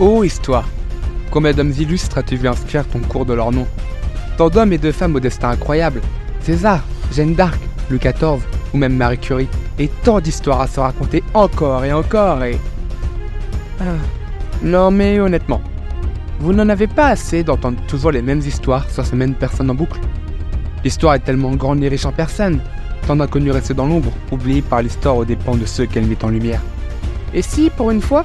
Oh histoire Combien d'hommes illustres as-tu vu inscrire ton cours de leur nom? Tant d'hommes et de femmes au destin incroyable César, Jeanne d'Arc, Louis XIV ou même Marie Curie. Et tant d'histoires à se raconter encore et encore et... Ah. Non mais honnêtement, vous n'en avez pas assez d'entendre toujours les mêmes histoires sur ces mêmes personnes en boucle. L'histoire est tellement grande et riche en personnes, tant d'inconnus restés dans l'ombre, oubliés par l'histoire aux dépens de ceux qu'elle met en lumière. Et si, pour une fois,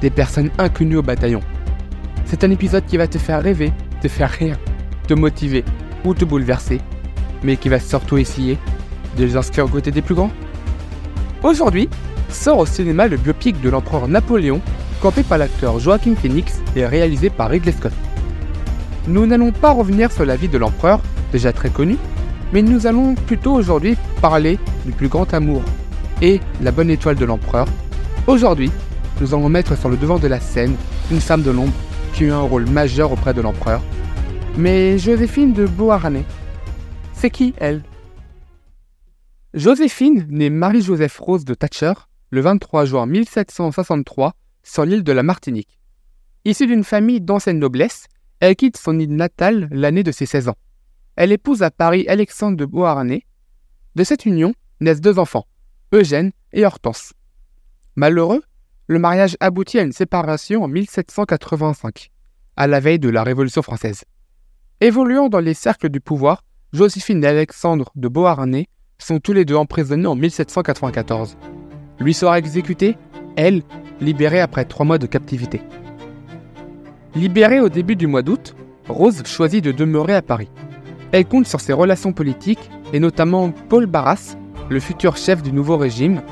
des personnes inconnues au bataillon. C'est un épisode qui va te faire rêver, te faire rire, te motiver ou te bouleverser, mais qui va surtout essayer de les inscrire aux côtés des plus grands. Aujourd'hui, sort au cinéma le biopic de l'empereur Napoléon, campé par l'acteur Joaquin Phoenix et réalisé par Ridley Scott. Nous n'allons pas revenir sur la vie de l'empereur, déjà très connu, mais nous allons plutôt aujourd'hui parler du plus grand amour et la bonne étoile de l'empereur. Aujourd'hui, nous allons mettre sur le devant de la scène une femme de l'ombre qui eut un rôle majeur auprès de l'empereur. Mais Joséphine de Beauharnais, c'est qui elle? Joséphine née Marie-Joseph Rose de Thatcher le 23 juin 1763 sur l'île de la Martinique. Issue d'une famille d'ancienne noblesse, elle quitte son île natale l'année de ses 16 ans. Elle épouse à Paris Alexandre de Beauharnais. De cette union naissent deux enfants, Eugène et Hortense. Malheureux, le mariage aboutit à une séparation en 1785, à la veille de la Révolution française. Évoluant dans les cercles du pouvoir, Joséphine et Alexandre de Beauharnais sont tous les deux emprisonnés en 1794. Lui sera exécuté, elle, libérée après trois mois de captivité. Libérée au début du mois d'août, Rose choisit de demeurer à Paris. Elle compte sur ses relations politiques, et notamment Paul Barras, le futur chef du nouveau régime.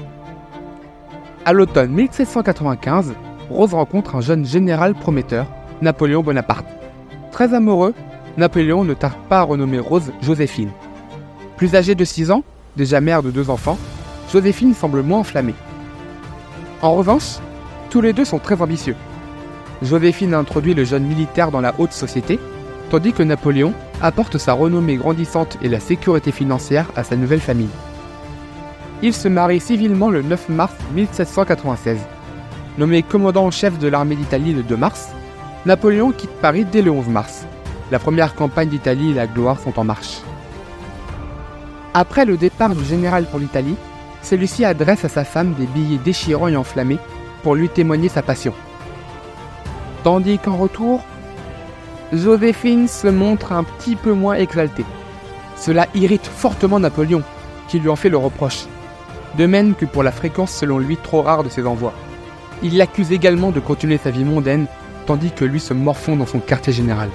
À l'automne 1795, Rose rencontre un jeune général prometteur, Napoléon Bonaparte. Très amoureux, Napoléon ne tarde pas à renommer Rose Joséphine. Plus âgée de 6 ans, déjà mère de deux enfants, Joséphine semble moins enflammée. En revanche, tous les deux sont très ambitieux. Joséphine introduit le jeune militaire dans la haute société, tandis que Napoléon apporte sa renommée grandissante et la sécurité financière à sa nouvelle famille. Il se marie civilement le 9 mars 1796. Nommé commandant en chef de l'armée d'Italie le 2 mars, Napoléon quitte Paris dès le 11 mars. La première campagne d'Italie et la gloire sont en marche. Après le départ du général pour l'Italie, celui-ci adresse à sa femme des billets déchirants et enflammés pour lui témoigner sa passion. Tandis qu'en retour, Joséphine se montre un petit peu moins exaltée. Cela irrite fortement Napoléon, qui lui en fait le reproche. De même que pour la fréquence selon lui trop rare de ses envois. Il l'accuse également de continuer sa vie mondaine, tandis que lui se morfond dans son quartier général.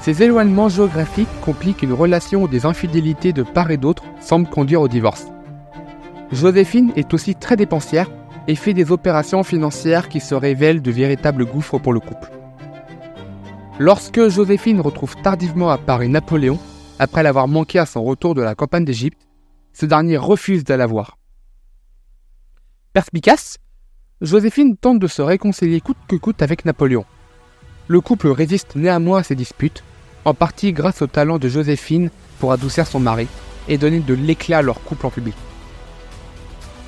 Ces éloignements géographiques compliquent une relation où des infidélités de part et d'autre semblent conduire au divorce. Joséphine est aussi très dépensière et fait des opérations financières qui se révèlent de véritables gouffres pour le couple. Lorsque Joséphine retrouve tardivement à Paris Napoléon, après l'avoir manqué à son retour de la campagne d'Égypte, ce dernier refuse de la voir. Perspicace, Joséphine tente de se réconcilier coûte que coûte avec Napoléon. Le couple résiste néanmoins à ces disputes, en partie grâce au talent de Joséphine pour adoucir son mari et donner de l'éclat à leur couple en public.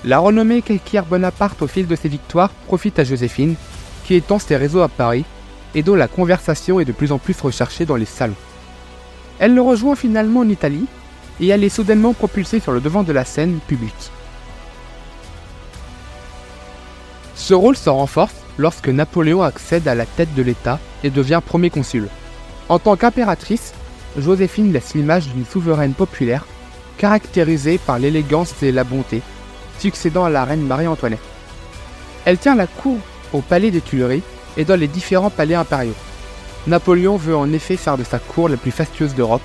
La renommée qu'acquiert Bonaparte au fil de ses victoires profite à Joséphine, qui étend ses réseaux à Paris et dont la conversation est de plus en plus recherchée dans les salons. Elle le rejoint finalement en Italie et elle est soudainement propulsée sur le devant de la scène publique. Ce rôle se renforce lorsque Napoléon accède à la tête de l'État et devient premier consul. En tant qu'impératrice, Joséphine laisse l'image d'une souveraine populaire, caractérisée par l'élégance et la bonté, succédant à la reine Marie-Antoinette. Elle tient la cour au palais des Tuileries et dans les différents palais impériaux. Napoléon veut en effet faire de sa cour la plus fastueuse d'Europe,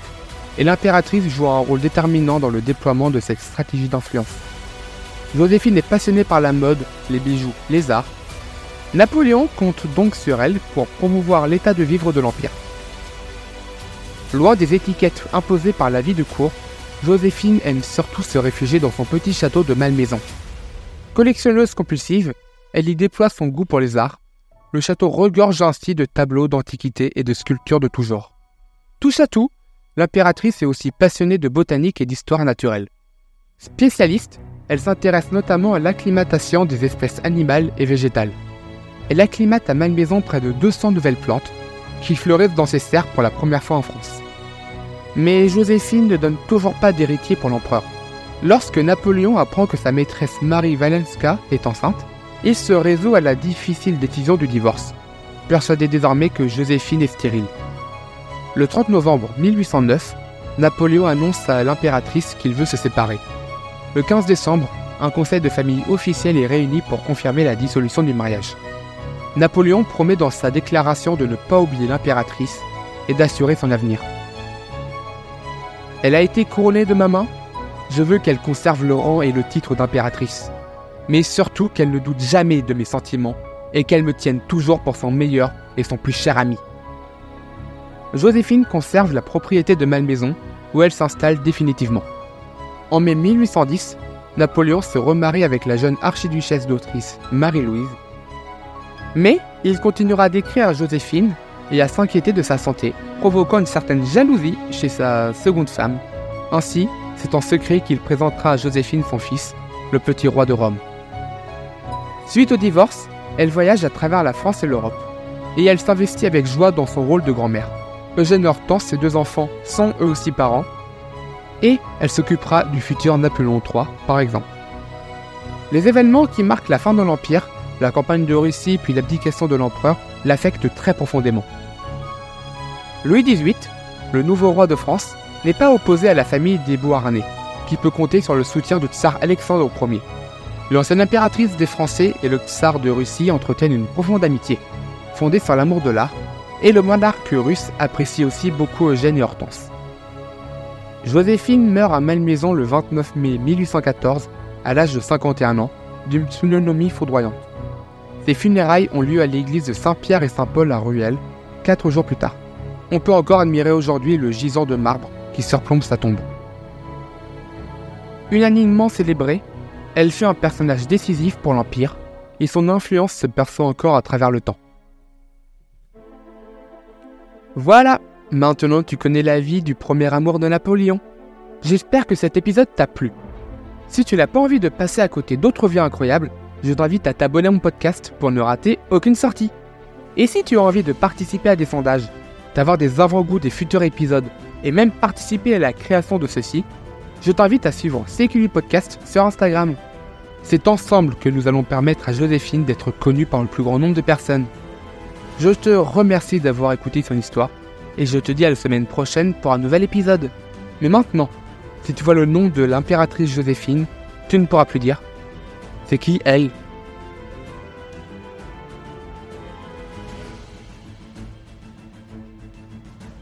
et l'impératrice joue un rôle déterminant dans le déploiement de cette stratégie d'influence. Joséphine est passionnée par la mode, les bijoux, les arts. Napoléon compte donc sur elle pour promouvoir l'état de vivre de l'Empire. Loin des étiquettes imposées par la vie de cour, Joséphine aime surtout se réfugier dans son petit château de Malmaison. Collectionneuse compulsive, elle y déploie son goût pour les arts. Le château regorge ainsi de tableaux d'antiquité et de sculptures de tout genre. Touche à tout, l'impératrice est aussi passionnée de botanique et d'histoire naturelle. Spécialiste, elle s'intéresse notamment à l'acclimatation des espèces animales et végétales. Elle acclimate à Malmaison près de 200 nouvelles plantes qui fleurissent dans ses serres pour la première fois en France. Mais Joséphine ne donne toujours pas d'héritier pour l'empereur. Lorsque Napoléon apprend que sa maîtresse Marie Walenska est enceinte, il se résout à la difficile décision du divorce, persuadé désormais que Joséphine est stérile. Le 30 novembre 1809, Napoléon annonce à l'impératrice qu'il veut se séparer. Le 15 décembre, un conseil de famille officiel est réuni pour confirmer la dissolution du mariage. Napoléon promet dans sa déclaration de ne pas oublier l'impératrice et d'assurer son avenir. Elle a été couronnée de ma main? Je veux qu'elle conserve le rang et le titre d'impératrice. Mais surtout qu'elle ne doute jamais de mes sentiments et qu'elle me tienne toujours pour son meilleur et son plus cher ami. Joséphine conserve la propriété de Malmaison où elle s'installe définitivement. En mai 1810, Napoléon se remarie avec la jeune archiduchesse d'Autriche, Marie-Louise. Mais il continuera d'écrire à Joséphine et à s'inquiéter de sa santé, provoquant une certaine jalousie chez sa seconde femme. Ainsi, c'est en secret qu'il présentera à Joséphine son fils, le petit roi de Rome. Suite au divorce, elle voyage à travers la France et l'Europe, et elle s'investit avec joie dans son rôle de grand-mère. Eugène Hortense, ses deux enfants, sont eux aussi parents, et elle s'occupera du futur Napoléon III, par exemple. Les événements qui marquent la fin de l'Empire, la campagne de Russie puis l'abdication de l'empereur, l'affectent très profondément. Louis XVIII, le nouveau roi de France, n'est pas opposé à la famille des Beauharnais, qui peut compter sur le soutien du tsar Alexandre Ier. L'ancienne impératrice des Français et le tsar de Russie entretiennent une profonde amitié, fondée sur l'amour de l'art, et le monarque russe apprécie aussi beaucoup Eugène et Hortense. Joséphine meurt à Malmaison le 29 mai 1814, à l'âge de 51 ans, d'une pneumonie foudroyante. Ses funérailles ont lieu à l'église de Saint-Pierre et Saint-Paul à Ruelle, quatre jours plus tard. On peut encore admirer aujourd'hui le gisant de marbre qui surplombe sa tombe. Unanimement célébrée, elle fut un personnage décisif pour l'Empire et son influence se perçoit encore à travers le temps. Voilà, maintenant tu connais la vie du premier amour de Napoléon. J'espère que cet épisode t'a plu. Si tu n'as pas envie de passer à côté d'autres vies incroyables, je t'invite à t'abonner à mon podcast pour ne rater aucune sortie. Et si tu as envie de participer à des sondages, d'avoir des avant-goûts des futurs épisodes et même participer à la création de ceux-ci, je t'invite à suivre CQI Podcast sur Instagram. C'est ensemble que nous allons permettre à Joséphine d'être connue par le plus grand nombre de personnes. Je te remercie d'avoir écouté son histoire et je te dis à la semaine prochaine pour un nouvel épisode. Mais maintenant, si tu vois le nom de l'impératrice Joséphine, tu ne pourras plus dire c'est qui elle?